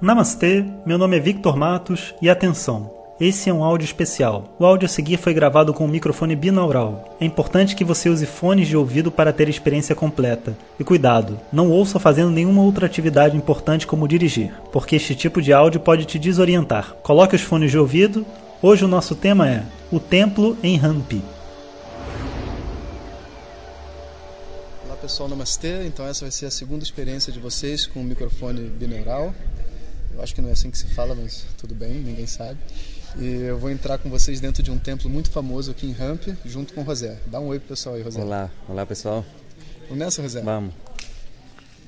Namastê, meu nome é Victor Matos e atenção! Esse é um áudio especial. O áudio a seguir foi gravado com um microfone binaural. É importante que você use fones de ouvido para ter a experiência completa. E cuidado, não ouça fazendo nenhuma outra atividade importante como dirigir, porque este tipo de áudio pode te desorientar. Coloque os fones de ouvido. Hoje o nosso tema é o templo em Hampi. Olá pessoal, namastê. Então essa vai ser a segunda experiência de vocês com o microfone binaural. Eu acho que não é assim que se fala, mas tudo bem, ninguém sabe. E eu vou entrar com vocês dentro de um templo muito famoso aqui em Ramp, junto com o José. Dá um oi pro pessoal aí, José. Olá, olá pessoal. Vamos nessa, José? Vamos.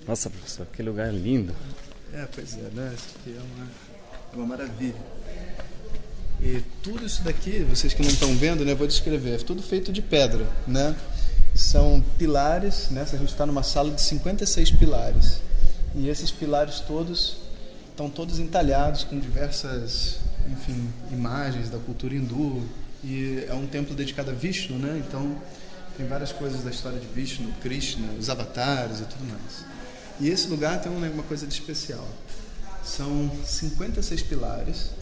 Nossa, professor, que lugar lindo. É, pois é, né? Isso aqui é uma, é uma maravilha. E tudo isso daqui, vocês que não estão vendo, né, eu vou descrever, é tudo feito de pedra, né? São pilares, né? A gente está numa sala de 56 pilares. E esses pilares todos estão todos entalhados com diversas, enfim, imagens da cultura hindu. E é um templo dedicado a Vishnu, né? Então tem várias coisas da história de Vishnu, Krishna, os avatares e tudo mais. E esse lugar tem uma coisa de especial. São 56 pilares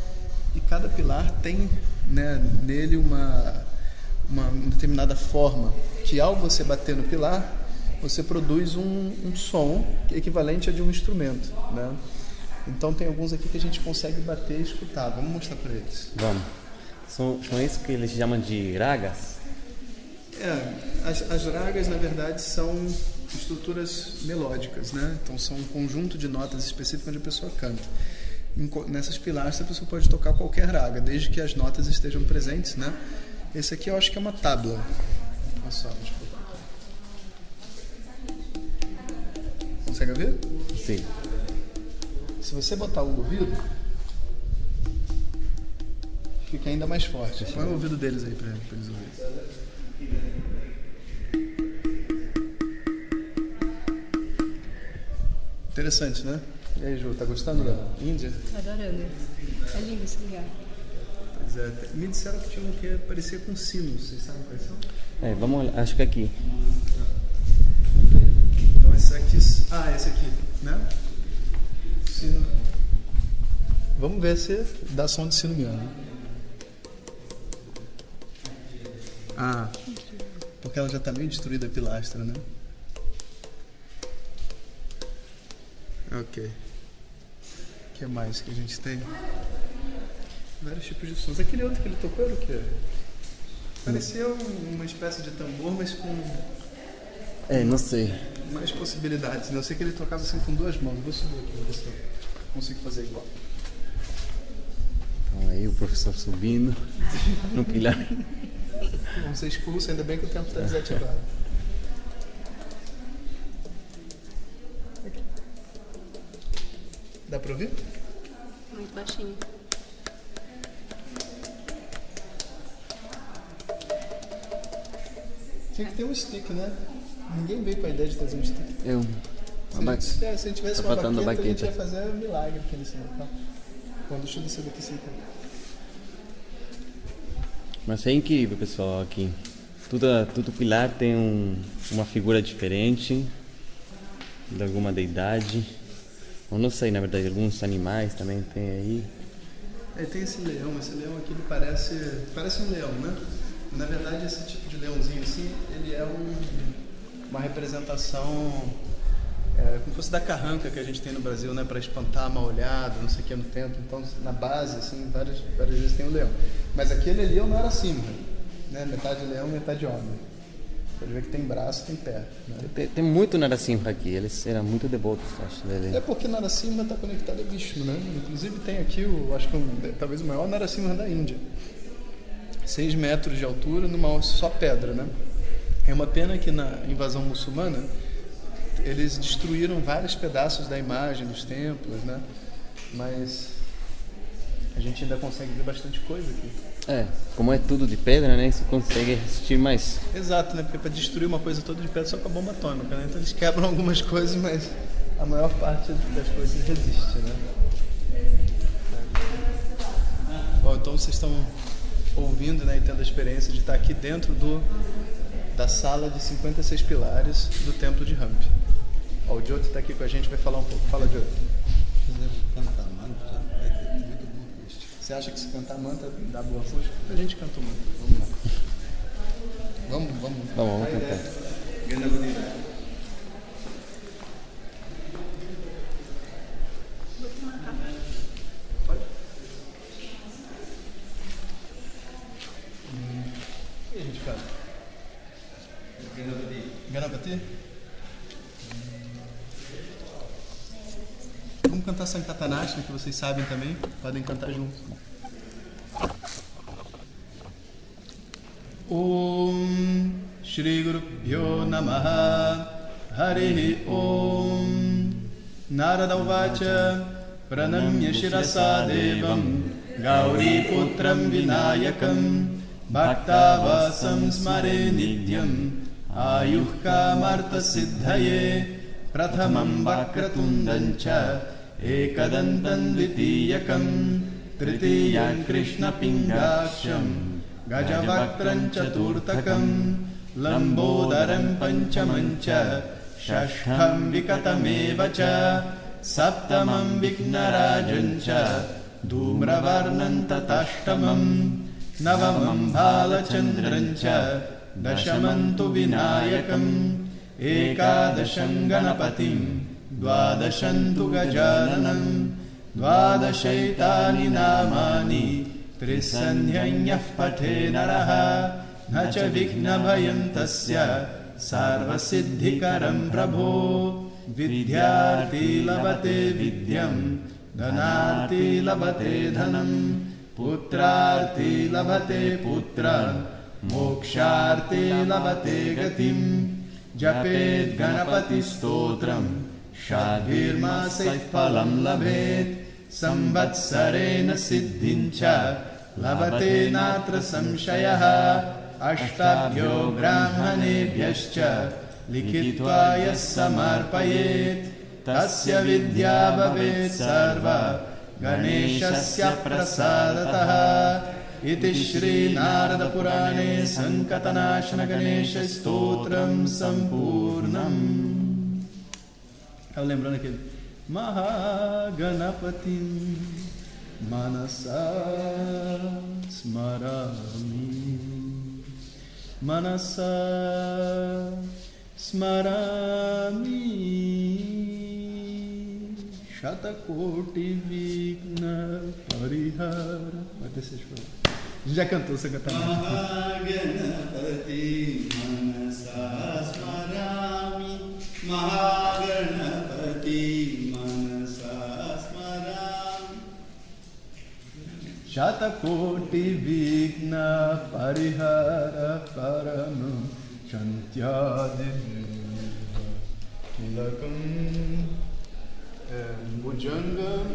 e cada pilar tem né, nele uma, uma determinada forma que ao você bater no pilar você produz um, um som equivalente a de um instrumento, né? Então tem alguns aqui que a gente consegue bater e escutar. Vamos mostrar para eles. Vamos. São, são isso que eles chamam de ragas? É, as, as ragas na verdade são estruturas melódicas, né? Então são um conjunto de notas específicas onde a pessoa canta. Nessas pilastras a pessoa pode tocar qualquer raga, desde que as notas estejam presentes, né? Esse aqui eu acho que é uma tábua. Olha só, deixa eu. Consegue ouvir? Sim. Se você botar o ouvido, fica ainda mais forte. Põe o ouvido deles aí para eles ouvirem. Interessante, né? E aí, Ju, tá gostando da Índia? Adorando. É lindo esse lugar. Pois é. Me disseram que tinha um que parecia com sinos. Vocês sabem quais são? É, vamos olhar. Acho que aqui. Então esse aqui. Ah, esse aqui, né? Vamos ver se dá som de sino mesmo. Ah, porque ela já está meio destruída a pilastra, né? Ok. O que mais que a gente tem? Vários tipos de sons. Aquele outro que ele tocou era o quê? Parecia uma espécie de tambor, mas com É, não sei. mais possibilidades. né? Eu sei que ele tocava assim com duas mãos. Vou subir aqui, ver se eu consigo fazer igual. Professor subindo no pilar. Vamos ser expulsos, ainda bem que o tempo está desativado. Aqui. Dá para ouvir? Muito baixinho. Tinha que ter um stick, né? Ninguém veio com a ideia de trazer um stick. Eu. Se, ba... gente, é, se a gente tivesse Tá uma baqueta, a gente ia fazer um milagre aqui nesse local. Bom, deixa eu descer daqui sem tempo. Mas é incrível, pessoal, aqui. Tudo, tudo pilar tem um, uma figura diferente de alguma deidade. Eu não sei, na verdade, alguns animais também tem aí. Aí tem esse leão, esse leão aqui ele parece, parece um leão, né? Na verdade esse tipo de leãozinho assim, ele é um, uma representação é, como fosse da carranca que a gente tem no Brasil, né? Para espantar mal olhada, não sei o que no templo. Então na base, assim, várias, várias vezes tem o leão. Mas aquele ali é o Narasimha, né? Metade leão, metade homem. Pode ver que tem braço, tem pé. Né? Tem, tem muito Narasimha aqui, eles eram muito devotos, acho, dele. É porque Narasimha está conectado a Vishnu, né? Inclusive tem aqui, o, acho que um, talvez o maior Narasimha da Índia. 6 metros de altura numa só pedra, né? É uma pena que na invasão muçulmana eles destruíram vários pedaços da imagem dos templos, né? Mas a gente ainda consegue ver bastante coisa aqui. É, como é tudo de pedra, né? Você consegue resistir mais. Exato, né? Porque para destruir uma coisa toda de pedra só com a bomba atômica, né? Então eles quebram algumas coisas, mas a maior parte das coisas resiste, né? Bom, então vocês estão ouvindo né, e tendo a experiência de estar aqui dentro do, da sala de 56 pilares do Templo de Ramp. Ó, o Dioto está aqui com a gente, vai falar um pouco. Fala, Dioto. Você acha que se cantar mantra dá boa força? A gente canta o mantra. Vamos lá. Vamos, vamos. Vamos, vamos Aí, cantar. é, Ganapati. Pode? Hum, O que a gente canta? Ganapati? Cantar Sankatanashna, que vocês sabem também. Podem cantar juntos. Om Shri Guru Pyo Namaha Harihi Om Narada Uvacha Pranamya Shirasa Devam Gauri Putram Vinayakam Bhaktavasam Smare Nityam Ayuhka Marta Siddhaye Prathamam Vakratundancha एकदन्तम् द्वितीयकम् तृतीयम् गजवक्त्रम् चतुर्थकम् लम्बोदरम् पञ्चमम् च षष्ठम् विकतमेव च सप्तमम् विघ्नराजम् च धूम्रवर्णम् ततष्टमम् नवमम् बालचन्द्रम् च दशमम् तु विनायकम् एकादशम् गणपतिम् द्वादशं तु गजाननं द्वादशैतानि नामानि त्रिसन्ध्यञः पठे नरः न च विघ्नभयं तस्य सर्वसिद्धिकरं प्रभो। विद्यार्थी लभते विद्यं धनार्थी लभते धनं पुत्रार्थी लभते पुत्रं मोक्षार्थी लभते गतिं जपेत् गणपतिस्तोत्रं शाधिर्मासैः फलं लभेत्। संवत्सरेण सिद्धिं च लभते नात्र संशयः। अष्टाभ्यो ब्राह्मणेभ्यश्च लिखित्वा यः समर्पयेत्। तस्य विद्या भवेत् सर्व। गणेशस्य प्रसादतः। इति श्रीनारदपुराणे सङ्कतनाशनगणेशस्तोत्रं सम्पूर्णम् Estava lembrando aquele. Mahaganapatim Manasasmarami Manasasmarami Shatakoti Vigna Parihara. Vai ter seis A gente já cantou essa cantada. Mahaganapatim Manasasmarami Mahaganapatim शतकोटिविघ्न परिहर परम शन्त्यादि भुजङ्गम्।